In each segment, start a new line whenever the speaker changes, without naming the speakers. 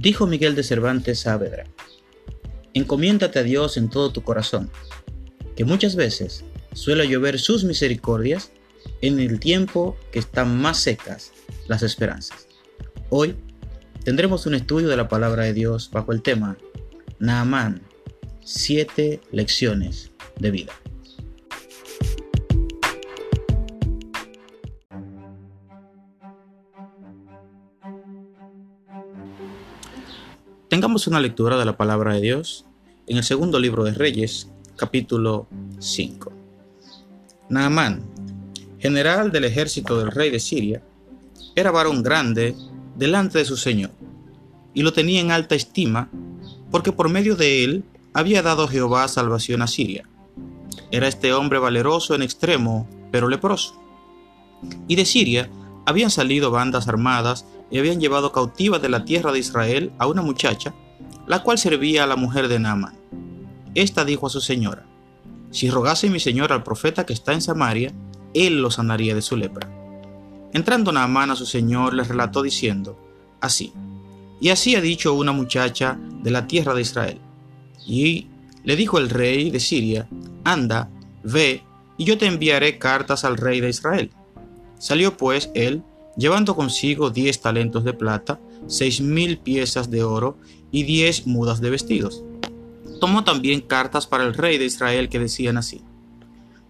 Dijo Miguel de Cervantes Saavedra, encomiéndate a Dios en todo tu corazón, que muchas veces suele llover sus misericordias en el tiempo que están más secas las esperanzas. Hoy tendremos un estudio de la palabra de Dios bajo el tema Naamán, siete lecciones de vida. Tengamos una lectura de la palabra de Dios en el segundo libro de Reyes, capítulo 5. Naamán, general del ejército del rey de Siria, era varón grande delante de su señor, y lo tenía en alta estima, porque por medio de él había dado Jehová salvación a Siria. Era este hombre valeroso en extremo, pero leproso. Y de Siria habían salido bandas armadas y habían llevado cautiva de la tierra de Israel a una muchacha, la cual servía a la mujer de Naamán. Esta dijo a su señora, Si rogase mi señor al profeta que está en Samaria, él lo sanaría de su lepra. Entrando Naamán a su señor, le relató diciendo, Así, y así ha dicho una muchacha de la tierra de Israel. Y le dijo el rey de Siria, Anda, ve, y yo te enviaré cartas al rey de Israel. Salió pues él llevando consigo diez talentos de plata, seis mil piezas de oro y diez mudas de vestidos. Tomó también cartas para el rey de Israel que decían así,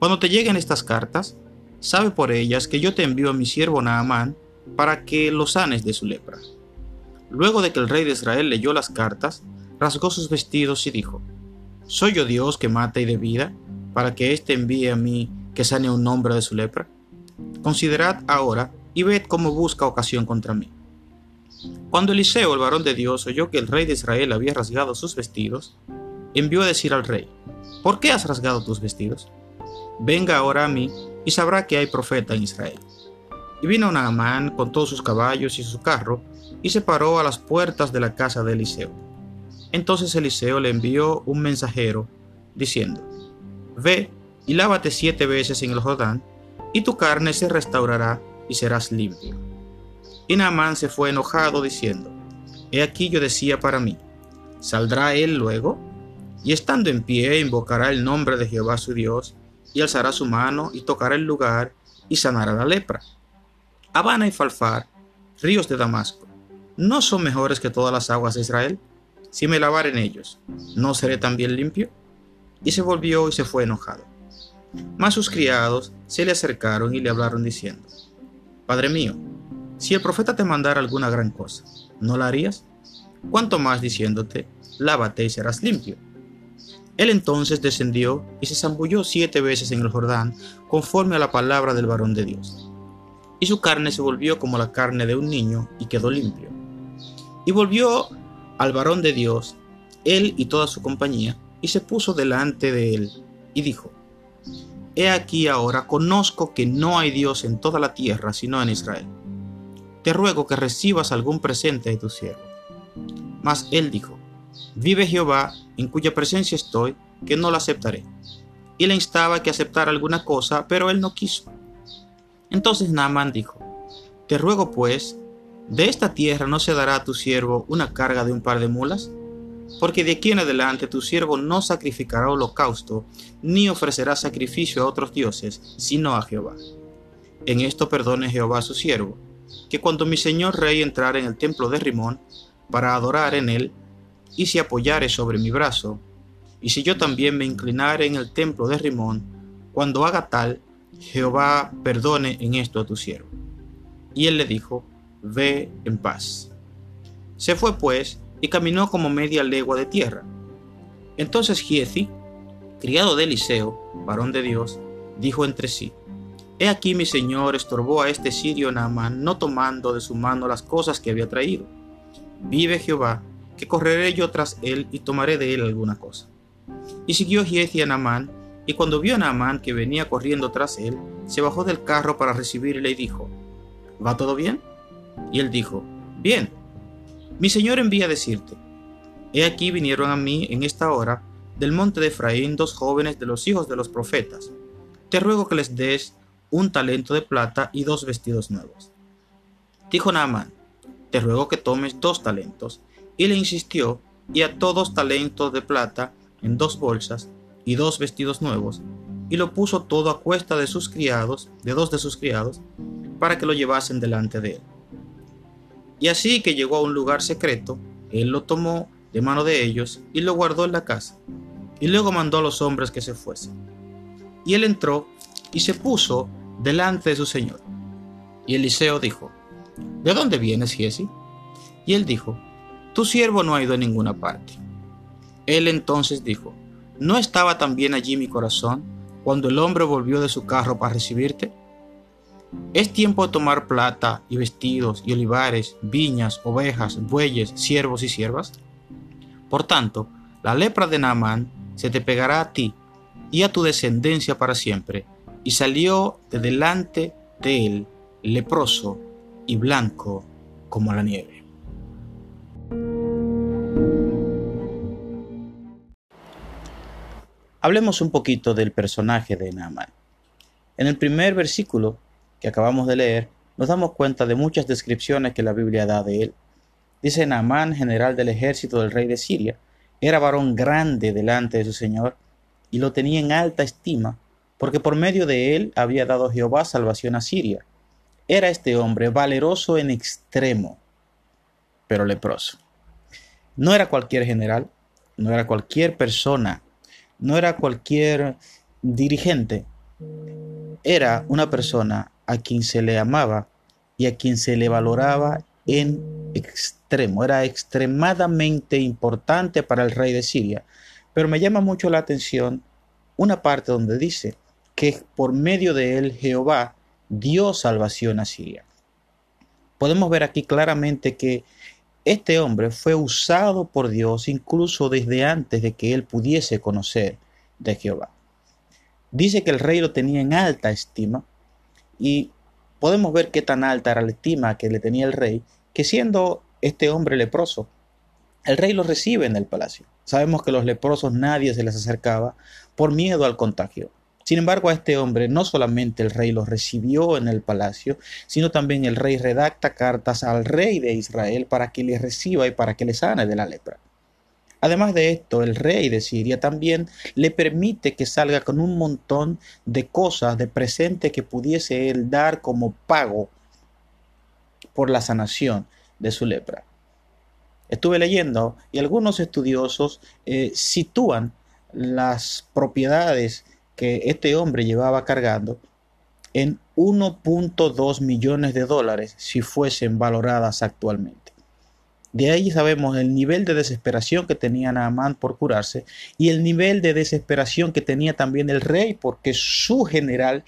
Cuando te lleguen estas cartas, sabe por ellas que yo te envío a mi siervo Naamán para que lo sanes de su lepra. Luego de que el rey de Israel leyó las cartas, rasgó sus vestidos y dijo, ¿Soy yo Dios que mata y de vida, para que éste envíe a mí que sane un hombre de su lepra? Considerad ahora y ved cómo busca ocasión contra mí. Cuando Eliseo, el varón de Dios, oyó que el rey de Israel había rasgado sus vestidos, envió a decir al rey, ¿por qué has rasgado tus vestidos? Venga ahora a mí y sabrá que hay profeta en Israel. Y vino Naamán con todos sus caballos y su carro, y se paró a las puertas de la casa de Eliseo. Entonces Eliseo le envió un mensajero, diciendo, Ve y lávate siete veces en el Jordán, y tu carne se restaurará y serás limpio. Y Naamán se fue enojado diciendo, He aquí yo decía para mí, ¿saldrá él luego? Y estando en pie invocará el nombre de Jehová su Dios, y alzará su mano y tocará el lugar y sanará la lepra. Habana y Falfar, ríos de Damasco, ¿no son mejores que todas las aguas de Israel? Si me lavar en ellos, ¿no seré también limpio? Y se volvió y se fue enojado. Mas sus criados se le acercaron y le hablaron diciendo, Padre mío, si el profeta te mandara alguna gran cosa, ¿no la harías? Cuanto más diciéndote, lávate y serás limpio. Él entonces descendió y se zambulló siete veces en el Jordán, conforme a la palabra del varón de Dios. Y su carne se volvió como la carne de un niño y quedó limpio. Y volvió al varón de Dios, él y toda su compañía, y se puso delante de él, y dijo, He aquí ahora conozco que no hay Dios en toda la tierra sino en Israel. Te ruego que recibas algún presente de tu siervo. Mas él dijo, Vive Jehová, en cuya presencia estoy, que no la aceptaré. Y le instaba que aceptara alguna cosa, pero él no quiso. Entonces Naaman dijo, Te ruego pues, de esta tierra no se dará a tu siervo una carga de un par de mulas, porque de aquí en adelante tu siervo no sacrificará holocausto, ni ofrecerá sacrificio a otros dioses, sino a Jehová. En esto perdone Jehová a su siervo, que cuando mi señor rey entrare en el templo de Rimón, para adorar en él, y se apoyare sobre mi brazo, y si yo también me inclinare en el templo de Rimón, cuando haga tal, Jehová perdone en esto a tu siervo. Y él le dijo, Ve en paz. Se fue pues, y caminó como media legua de tierra. Entonces Giezi, criado de Eliseo, varón de Dios, dijo entre sí, He aquí mi señor estorbó a este sirio Naamán, no tomando de su mano las cosas que había traído. Vive Jehová, que correré yo tras él y tomaré de él alguna cosa. Y siguió Giezi a Naamán, y cuando vio a Naamán que venía corriendo tras él, se bajó del carro para recibirle y dijo, ¿Va todo bien? Y él dijo, Bien. Mi Señor envía a decirte, He aquí vinieron a mí en esta hora del monte de Efraín dos jóvenes de los hijos de los profetas. Te ruego que les des un talento de plata y dos vestidos nuevos. Dijo Naamán, te ruego que tomes dos talentos, y le insistió y ató dos talentos de plata en dos bolsas y dos vestidos nuevos, y lo puso todo a cuesta de sus criados, de dos de sus criados, para que lo llevasen delante de él. Y así que llegó a un lugar secreto, él lo tomó de mano de ellos y lo guardó en la casa, y luego mandó a los hombres que se fuesen. Y él entró y se puso delante de su señor. Y Eliseo dijo, ¿De dónde vienes, Giesi? Y él dijo, Tu siervo no ha ido a ninguna parte. Él entonces dijo, ¿No estaba también allí mi corazón cuando el hombre volvió de su carro para recibirte? Es tiempo de tomar plata y vestidos y olivares, viñas, ovejas, bueyes, siervos y siervas. Por tanto, la lepra de Naamán se te pegará a ti y a tu descendencia para siempre. Y salió de delante de él leproso y blanco como la nieve. Hablemos un poquito del personaje de Naamán. En el primer versículo que acabamos de leer, nos damos cuenta de muchas descripciones que la Biblia da de él. Dice Naamán, general del ejército del rey de Siria, era varón grande delante de su Señor y lo tenía en alta estima, porque por medio de él había dado Jehová salvación a Siria. Era este hombre valeroso en extremo, pero leproso. No era cualquier general, no era cualquier persona, no era cualquier dirigente, era una persona a quien se le amaba y a quien se le valoraba en extremo. Era extremadamente importante para el rey de Siria. Pero me llama mucho la atención una parte donde dice que por medio de él Jehová dio salvación a Siria. Podemos ver aquí claramente que este hombre fue usado por Dios incluso desde antes de que él pudiese conocer de Jehová. Dice que el rey lo tenía en alta estima y podemos ver qué tan alta era la estima que le tenía el rey, que siendo este hombre leproso, el rey lo recibe en el palacio. Sabemos que los leprosos nadie se les acercaba por miedo al contagio. Sin embargo, a este hombre no solamente el rey lo recibió en el palacio, sino también el rey redacta cartas al rey de Israel para que le reciba y para que le sane de la lepra. Además de esto, el rey de Siria también le permite que salga con un montón de cosas, de presente que pudiese él dar como pago por la sanación de su lepra. Estuve leyendo y algunos estudiosos eh, sitúan las propiedades que este hombre llevaba cargando en 1.2 millones de dólares si fuesen valoradas actualmente. De ahí sabemos el nivel de desesperación que tenía Naamán por curarse y el nivel de desesperación que tenía también el rey porque su general,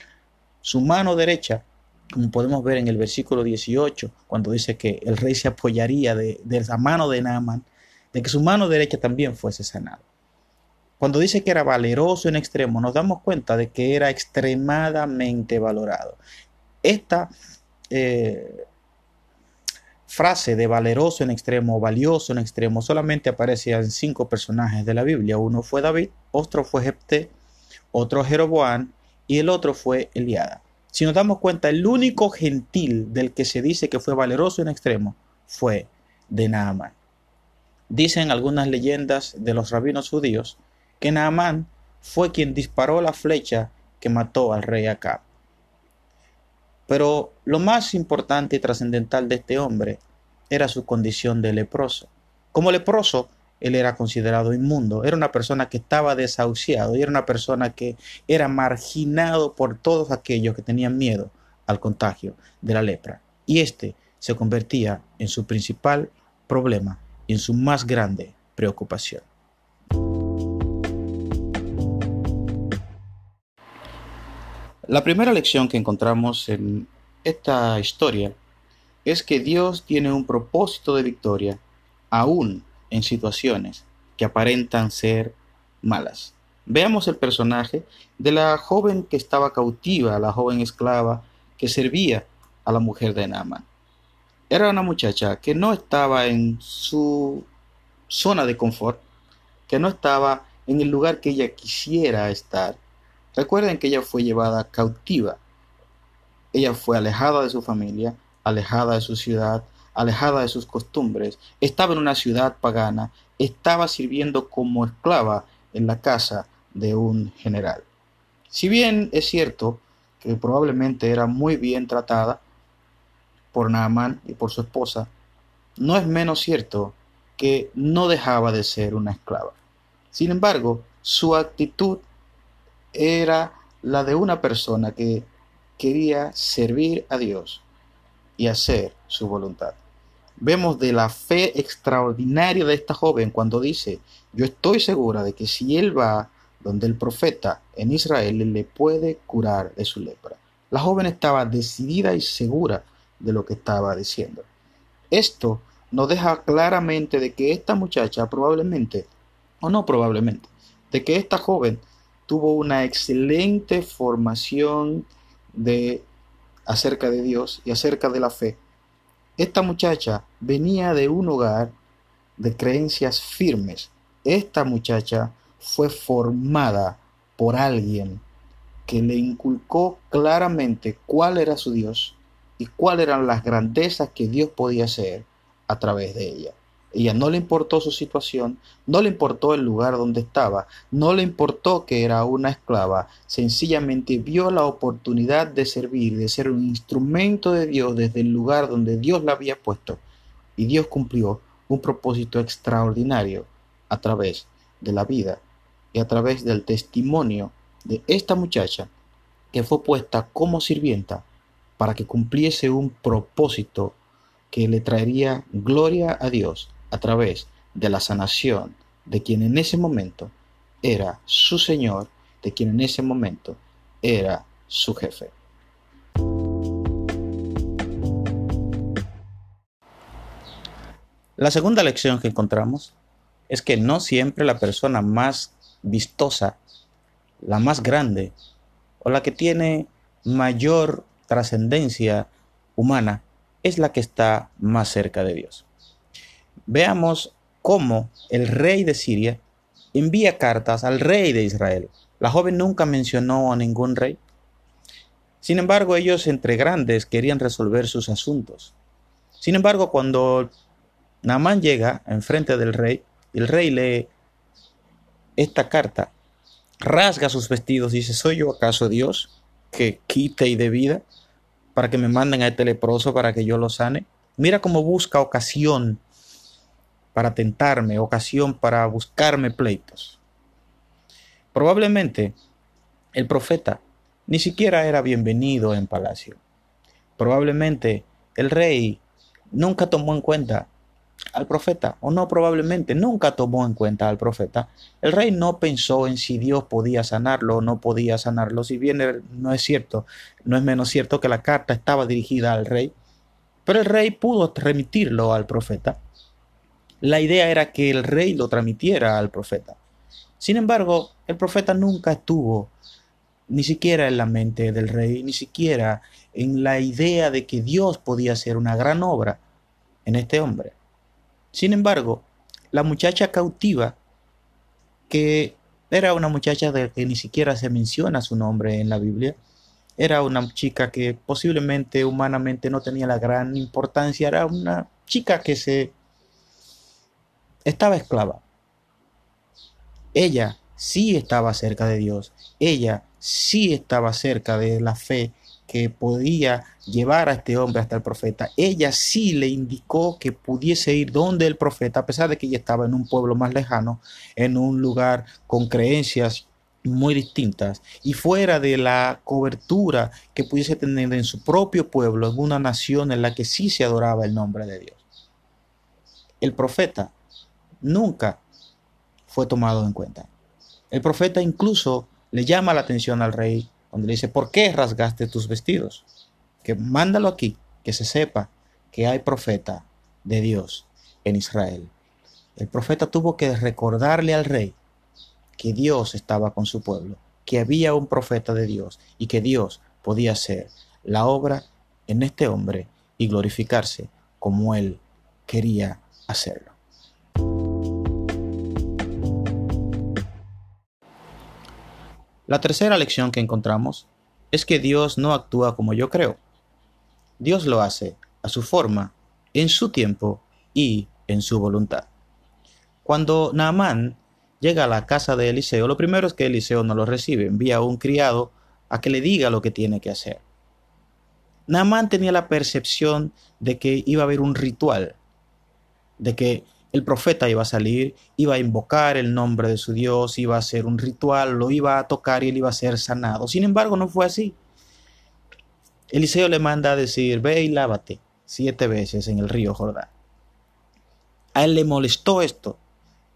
su mano derecha, como podemos ver en el versículo 18, cuando dice que el rey se apoyaría de, la mano de Naamán, de que su mano derecha también fuese sanada. Cuando dice que era valeroso en extremo, nos damos cuenta de que era extremadamente valorado. Esta eh, frase de valeroso en extremo, valioso en extremo, solamente aparece en cinco personajes de la Biblia. Uno fue David, otro fue Jepté, otro Jeroboam y el otro fue Eliada. Si nos damos cuenta, el único gentil del que se dice que fue valeroso en extremo fue de Naamán. Dicen algunas leyendas de los rabinos judíos que Naamán fue quien disparó la flecha que mató al rey Acab. Pero lo más importante y trascendental de este hombre era su condición de leproso. Como leproso, él era considerado inmundo, era una persona que estaba desahuciado y era una persona que era marginado por todos aquellos que tenían miedo al contagio de la lepra. Y este se convertía en su principal problema y en su más grande preocupación. La primera lección que encontramos en esta historia es que Dios tiene un propósito de victoria aún en situaciones que aparentan ser malas. Veamos el personaje de la joven que estaba cautiva, la joven esclava que servía a la mujer de Naaman. Era una muchacha que no estaba en su zona de confort, que no estaba en el lugar que ella quisiera estar, Recuerden que ella fue llevada cautiva. Ella fue alejada de su familia, alejada de su ciudad, alejada de sus costumbres, estaba en una ciudad pagana, estaba sirviendo como esclava en la casa de un general. Si bien es cierto que probablemente era muy bien tratada por Naamán y por su esposa, no es menos cierto que no dejaba de ser una esclava. Sin embargo, su actitud era la de una persona que quería servir a Dios y hacer su voluntad. Vemos de la fe extraordinaria de esta joven cuando dice, yo estoy segura de que si él va donde el profeta en Israel le puede curar de su lepra. La joven estaba decidida y segura de lo que estaba diciendo. Esto nos deja claramente de que esta muchacha probablemente, o no probablemente, de que esta joven tuvo una excelente formación de acerca de Dios y acerca de la fe. Esta muchacha venía de un hogar de creencias firmes. Esta muchacha fue formada por alguien que le inculcó claramente cuál era su Dios y cuáles eran las grandezas que Dios podía hacer a través de ella. Ella no le importó su situación, no le importó el lugar donde estaba, no le importó que era una esclava, sencillamente vio la oportunidad de servir, de ser un instrumento de Dios desde el lugar donde Dios la había puesto. Y Dios cumplió un propósito extraordinario a través de la vida y a través del testimonio de esta muchacha que fue puesta como sirvienta para que cumpliese un propósito que le traería gloria a Dios a través de la sanación de quien en ese momento era su Señor, de quien en ese momento era su jefe. La segunda lección que encontramos es que no siempre la persona más vistosa, la más grande o la que tiene mayor trascendencia humana es la que está más cerca de Dios. Veamos cómo el rey de Siria envía cartas al rey de Israel. La joven nunca mencionó a ningún rey. Sin embargo, ellos entre grandes querían resolver sus asuntos. Sin embargo, cuando Naamán llega enfrente del rey, el rey lee esta carta, rasga sus vestidos y dice, ¿soy yo acaso Dios que quite y de vida para que me manden a este leproso para que yo lo sane? Mira cómo busca ocasión para tentarme, ocasión para buscarme pleitos. Probablemente el profeta ni siquiera era bienvenido en palacio. Probablemente el rey nunca tomó en cuenta al profeta, o no probablemente nunca tomó en cuenta al profeta. El rey no pensó en si Dios podía sanarlo o no podía sanarlo, si bien no es cierto, no es menos cierto que la carta estaba dirigida al rey, pero el rey pudo remitirlo al profeta. La idea era que el rey lo transmitiera al profeta. Sin embargo, el profeta nunca estuvo ni siquiera en la mente del rey, ni siquiera en la idea de que Dios podía hacer una gran obra en este hombre. Sin embargo, la muchacha cautiva, que era una muchacha de que ni siquiera se menciona su nombre en la Biblia, era una chica que posiblemente humanamente no tenía la gran importancia, era una chica que se estaba esclava. Ella sí estaba cerca de Dios, ella sí estaba cerca de la fe que podía llevar a este hombre hasta el profeta. Ella sí le indicó que pudiese ir donde el profeta, a pesar de que ella estaba en un pueblo más lejano, en un lugar con creencias muy distintas y fuera de la cobertura que pudiese tener en su propio pueblo, en una nación en la que sí se adoraba el nombre de Dios. El profeta nunca fue tomado en cuenta. El profeta incluso le llama la atención al rey donde le dice, ¿por qué rasgaste tus vestidos? Que mándalo aquí, que se sepa que hay profeta de Dios en Israel. El profeta tuvo que recordarle al rey que Dios estaba con su pueblo, que había un profeta de Dios y que Dios podía hacer la obra en este hombre y glorificarse como él quería hacerlo. La tercera lección que encontramos es que Dios no actúa como yo creo. Dios lo hace a su forma en su tiempo y en su voluntad. Cuando Naamán llega a la casa de Eliseo, lo primero es que Eliseo no lo recibe, envía a un criado a que le diga lo que tiene que hacer. Naamán tenía la percepción de que iba a haber un ritual, de que el profeta iba a salir, iba a invocar el nombre de su Dios, iba a hacer un ritual, lo iba a tocar y él iba a ser sanado. Sin embargo, no fue así. Eliseo le manda a decir, ve y lávate siete veces en el río Jordán. A él le molestó esto.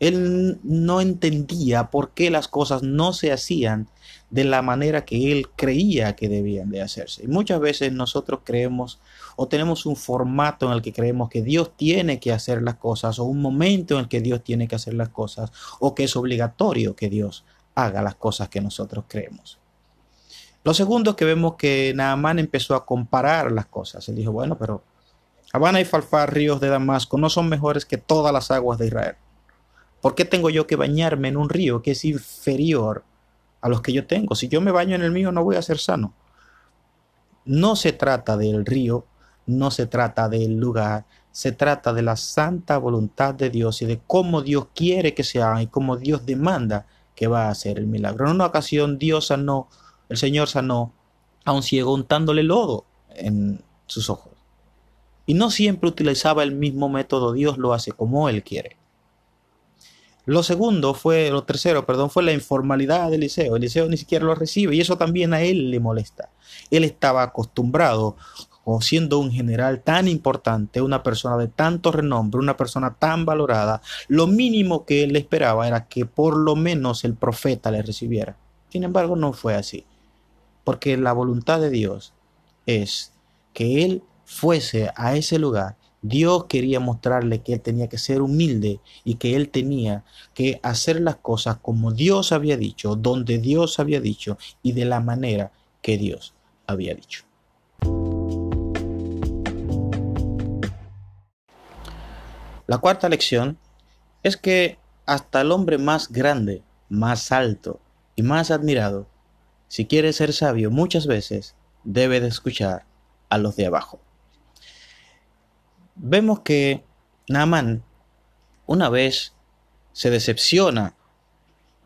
Él no entendía por qué las cosas no se hacían de la manera que él creía que debían de hacerse. Muchas veces nosotros creemos o tenemos un formato en el que creemos que Dios tiene que hacer las cosas o un momento en el que Dios tiene que hacer las cosas o que es obligatorio que Dios haga las cosas que nosotros creemos. Lo segundo es que vemos que Naamán empezó a comparar las cosas. Él dijo, bueno, pero Habana y Falfar, ríos de Damasco, no son mejores que todas las aguas de Israel. ¿Por qué tengo yo que bañarme en un río que es inferior a los que yo tengo. Si yo me baño en el mío no voy a ser sano. No se trata del río, no se trata del lugar, se trata de la santa voluntad de Dios y de cómo Dios quiere que se haga y cómo Dios demanda que va a hacer el milagro. En una ocasión Dios sanó, el Señor sanó a un ciego untándole lodo en sus ojos. Y no siempre utilizaba el mismo método, Dios lo hace como Él quiere. Lo segundo fue, lo tercero, perdón, fue la informalidad de Eliseo. Eliseo ni siquiera lo recibe y eso también a él le molesta. Él estaba acostumbrado, o siendo un general tan importante, una persona de tanto renombre, una persona tan valorada, lo mínimo que él esperaba era que por lo menos el profeta le recibiera. Sin embargo, no fue así, porque la voluntad de Dios es que él fuese a ese lugar Dios quería mostrarle que él tenía que ser humilde y que él tenía que hacer las cosas como Dios había dicho, donde Dios había dicho y de la manera que Dios había dicho. La cuarta lección es que hasta el hombre más grande, más alto y más admirado, si quiere ser sabio muchas veces, debe de escuchar a los de abajo vemos que Naaman una vez se decepciona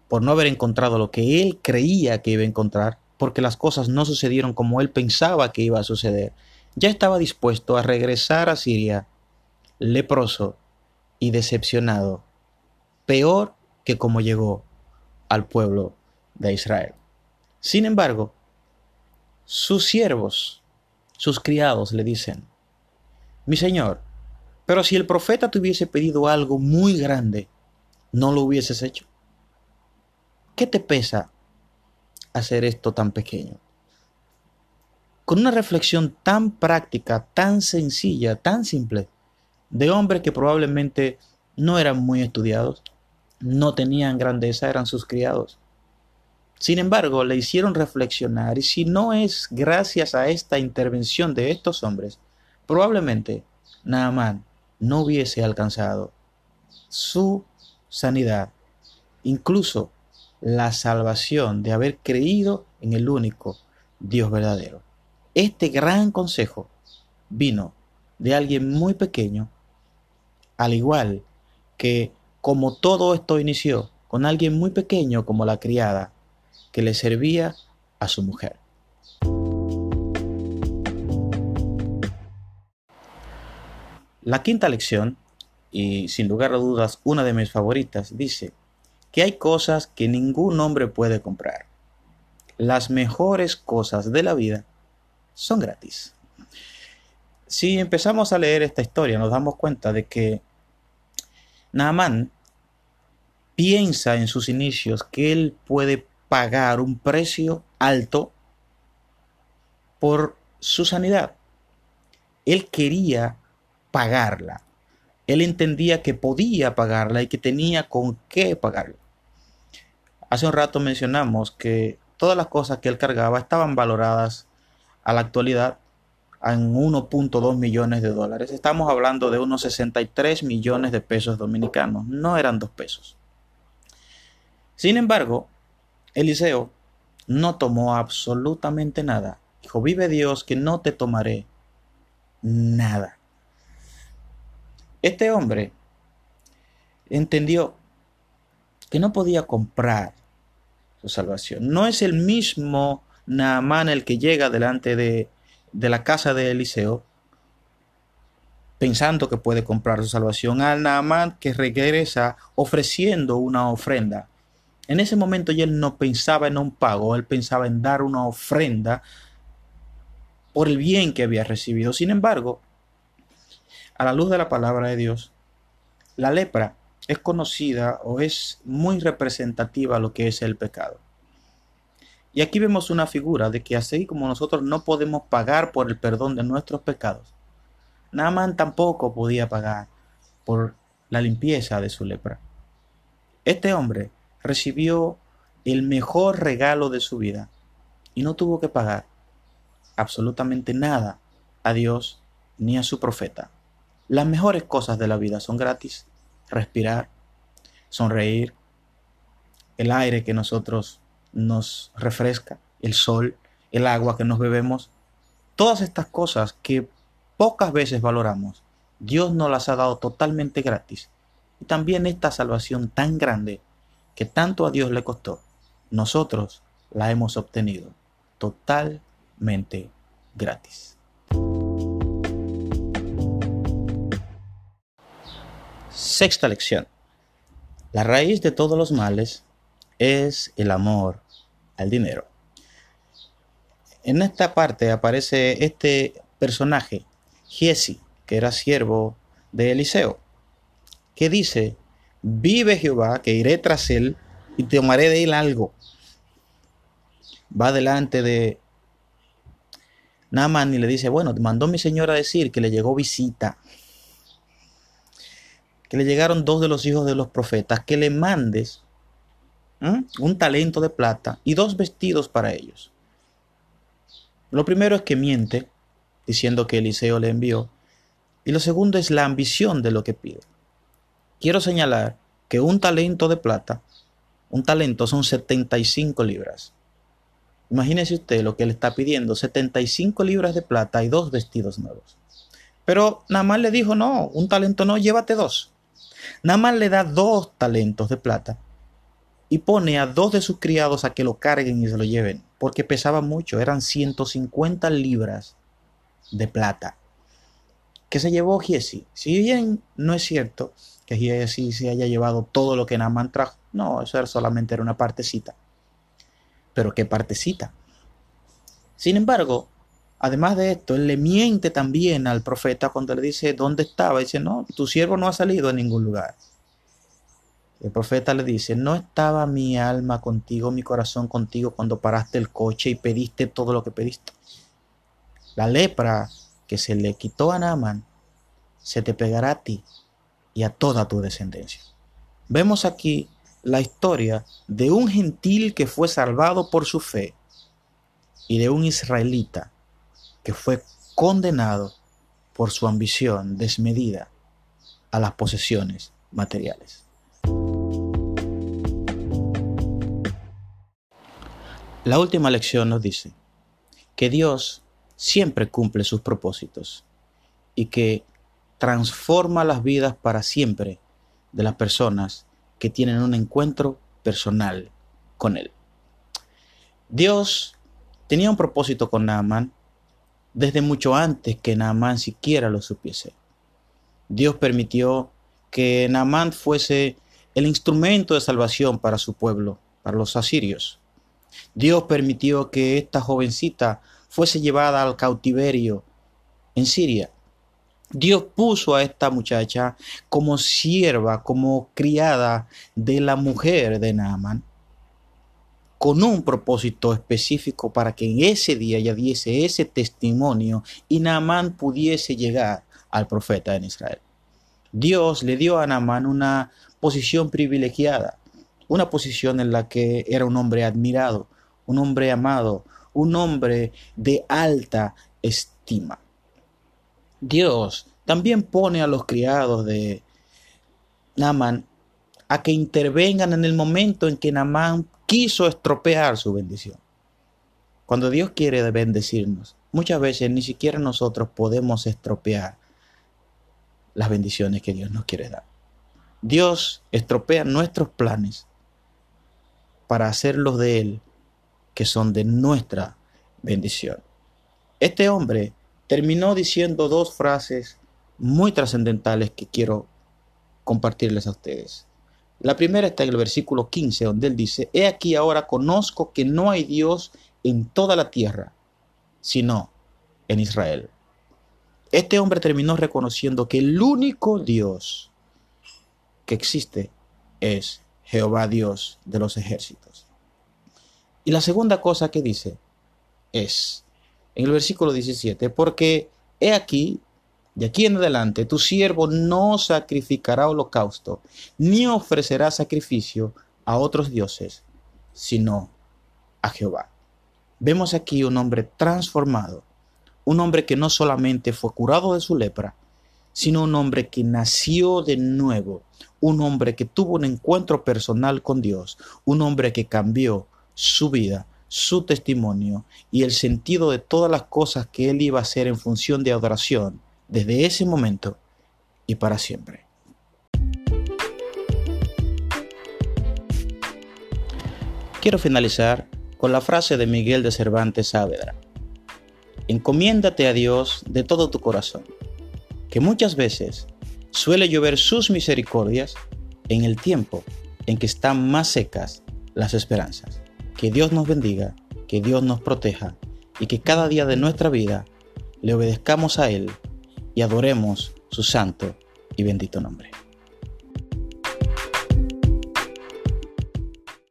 por no haber encontrado lo que él creía que iba a encontrar, porque las cosas no sucedieron como él pensaba que iba a suceder. Ya estaba dispuesto a regresar a Siria, leproso y decepcionado, peor que como llegó al pueblo de Israel. Sin embargo, sus siervos, sus criados le dicen, mi señor, pero si el profeta te hubiese pedido algo muy grande, ¿no lo hubieses hecho? ¿Qué te pesa hacer esto tan pequeño? Con una reflexión tan práctica, tan sencilla, tan simple, de hombres que probablemente no eran muy estudiados, no tenían grandeza, eran sus criados. Sin embargo, le hicieron reflexionar y si no es gracias a esta intervención de estos hombres, probablemente Naaman no hubiese alcanzado su sanidad, incluso la salvación de haber creído en el único Dios verdadero. Este gran consejo vino de alguien muy pequeño, al igual que como todo esto inició con alguien muy pequeño como la criada que le servía a su mujer. La quinta lección, y sin lugar a dudas una de mis favoritas, dice que hay cosas que ningún hombre puede comprar. Las mejores cosas de la vida son gratis. Si empezamos a leer esta historia, nos damos cuenta de que Naaman piensa en sus inicios que él puede pagar un precio alto por su sanidad. Él quería pagarla. Él entendía que podía pagarla y que tenía con qué pagarla. Hace un rato mencionamos que todas las cosas que él cargaba estaban valoradas a la actualidad en 1.2 millones de dólares. Estamos hablando de unos 63 millones de pesos dominicanos. No eran dos pesos. Sin embargo, Eliseo no tomó absolutamente nada. Dijo, vive Dios que no te tomaré nada. Este hombre entendió que no podía comprar su salvación. No es el mismo Naamán el que llega delante de, de la casa de Eliseo pensando que puede comprar su salvación, al Naamán que regresa ofreciendo una ofrenda. En ese momento ya él no pensaba en un pago, él pensaba en dar una ofrenda por el bien que había recibido. Sin embargo, a la luz de la palabra de Dios, la lepra es conocida o es muy representativa lo que es el pecado. Y aquí vemos una figura de que así como nosotros no podemos pagar por el perdón de nuestros pecados, Naaman tampoco podía pagar por la limpieza de su lepra. Este hombre recibió el mejor regalo de su vida y no tuvo que pagar absolutamente nada a Dios ni a su profeta. Las mejores cosas de la vida son gratis. Respirar, sonreír, el aire que nosotros nos refresca, el sol, el agua que nos bebemos. Todas estas cosas que pocas veces valoramos, Dios nos las ha dado totalmente gratis. Y también esta salvación tan grande que tanto a Dios le costó, nosotros la hemos obtenido totalmente gratis. Sexta lección. La raíz de todos los males es el amor al dinero. En esta parte aparece este personaje Giesi, que era siervo de Eliseo, que dice, vive Jehová, que iré tras él y tomaré de él algo. Va delante de Naaman y le dice, bueno, mandó mi señora a decir que le llegó visita, que le llegaron dos de los hijos de los profetas, que le mandes un talento de plata y dos vestidos para ellos. Lo primero es que miente diciendo que Eliseo le envió. Y lo segundo es la ambición de lo que pide. Quiero señalar que un talento de plata, un talento son 75 libras. Imagínese usted lo que le está pidiendo, 75 libras de plata y dos vestidos nuevos. Pero Namán le dijo, no, un talento no, llévate dos. Namán le da dos talentos de plata y pone a dos de sus criados a que lo carguen y se lo lleven, porque pesaba mucho, eran 150 libras de plata que se llevó Giesi. Si bien no es cierto que Giesi se haya llevado todo lo que Naaman trajo, no, eso era solamente era una partecita. Pero qué partecita. Sin embargo, además de esto, él le miente también al profeta cuando le dice dónde estaba. dice, no, tu siervo no ha salido a ningún lugar. El profeta le dice, no estaba mi alma contigo, mi corazón contigo cuando paraste el coche y pediste todo lo que pediste. La lepra que se le quitó a Naaman se te pegará a ti y a toda tu descendencia. Vemos aquí la historia de un gentil que fue salvado por su fe y de un israelita fue condenado por su ambición desmedida a las posesiones materiales. La última lección nos dice que Dios siempre cumple sus propósitos y que transforma las vidas para siempre de las personas que tienen un encuentro personal con Él. Dios tenía un propósito con Naaman desde mucho antes que Naamán siquiera lo supiese. Dios permitió que Naamán fuese el instrumento de salvación para su pueblo, para los asirios. Dios permitió que esta jovencita fuese llevada al cautiverio en Siria. Dios puso a esta muchacha como sierva, como criada de la mujer de Naaman, con un propósito específico para que en ese día ella diese ese testimonio y Naamán pudiese llegar al profeta en Israel. Dios le dio a Naamán una posición privilegiada, una posición en la que era un hombre admirado, un hombre amado, un hombre de alta estima. Dios también pone a los criados de Naamán a que intervengan en el momento en que Naamán quiso estropear su bendición. Cuando Dios quiere bendecirnos, muchas veces ni siquiera nosotros podemos estropear las bendiciones que Dios nos quiere dar. Dios estropea nuestros planes para hacerlos de Él, que son de nuestra bendición. Este hombre terminó diciendo dos frases muy trascendentales que quiero compartirles a ustedes. La primera está en el versículo 15, donde él dice, He aquí ahora conozco que no hay Dios en toda la tierra, sino en Israel. Este hombre terminó reconociendo que el único Dios que existe es Jehová Dios de los ejércitos. Y la segunda cosa que dice es, en el versículo 17, porque he aquí, de aquí en adelante, tu siervo no sacrificará holocausto, ni ofrecerá sacrificio a otros dioses, sino a Jehová. Vemos aquí un hombre transformado, un hombre que no solamente fue curado de su lepra, sino un hombre que nació de nuevo, un hombre que tuvo un encuentro personal con Dios, un hombre que cambió su vida, su testimonio y el sentido de todas las cosas que él iba a hacer en función de adoración desde ese momento y para siempre. Quiero finalizar con la frase de Miguel de Cervantes Saavedra. Encomiéndate a Dios de todo tu corazón, que muchas veces suele llover sus misericordias en el tiempo en que están más secas las esperanzas. Que Dios nos bendiga, que Dios nos proteja y que cada día de nuestra vida le obedezcamos a Él y adoremos su santo y bendito nombre.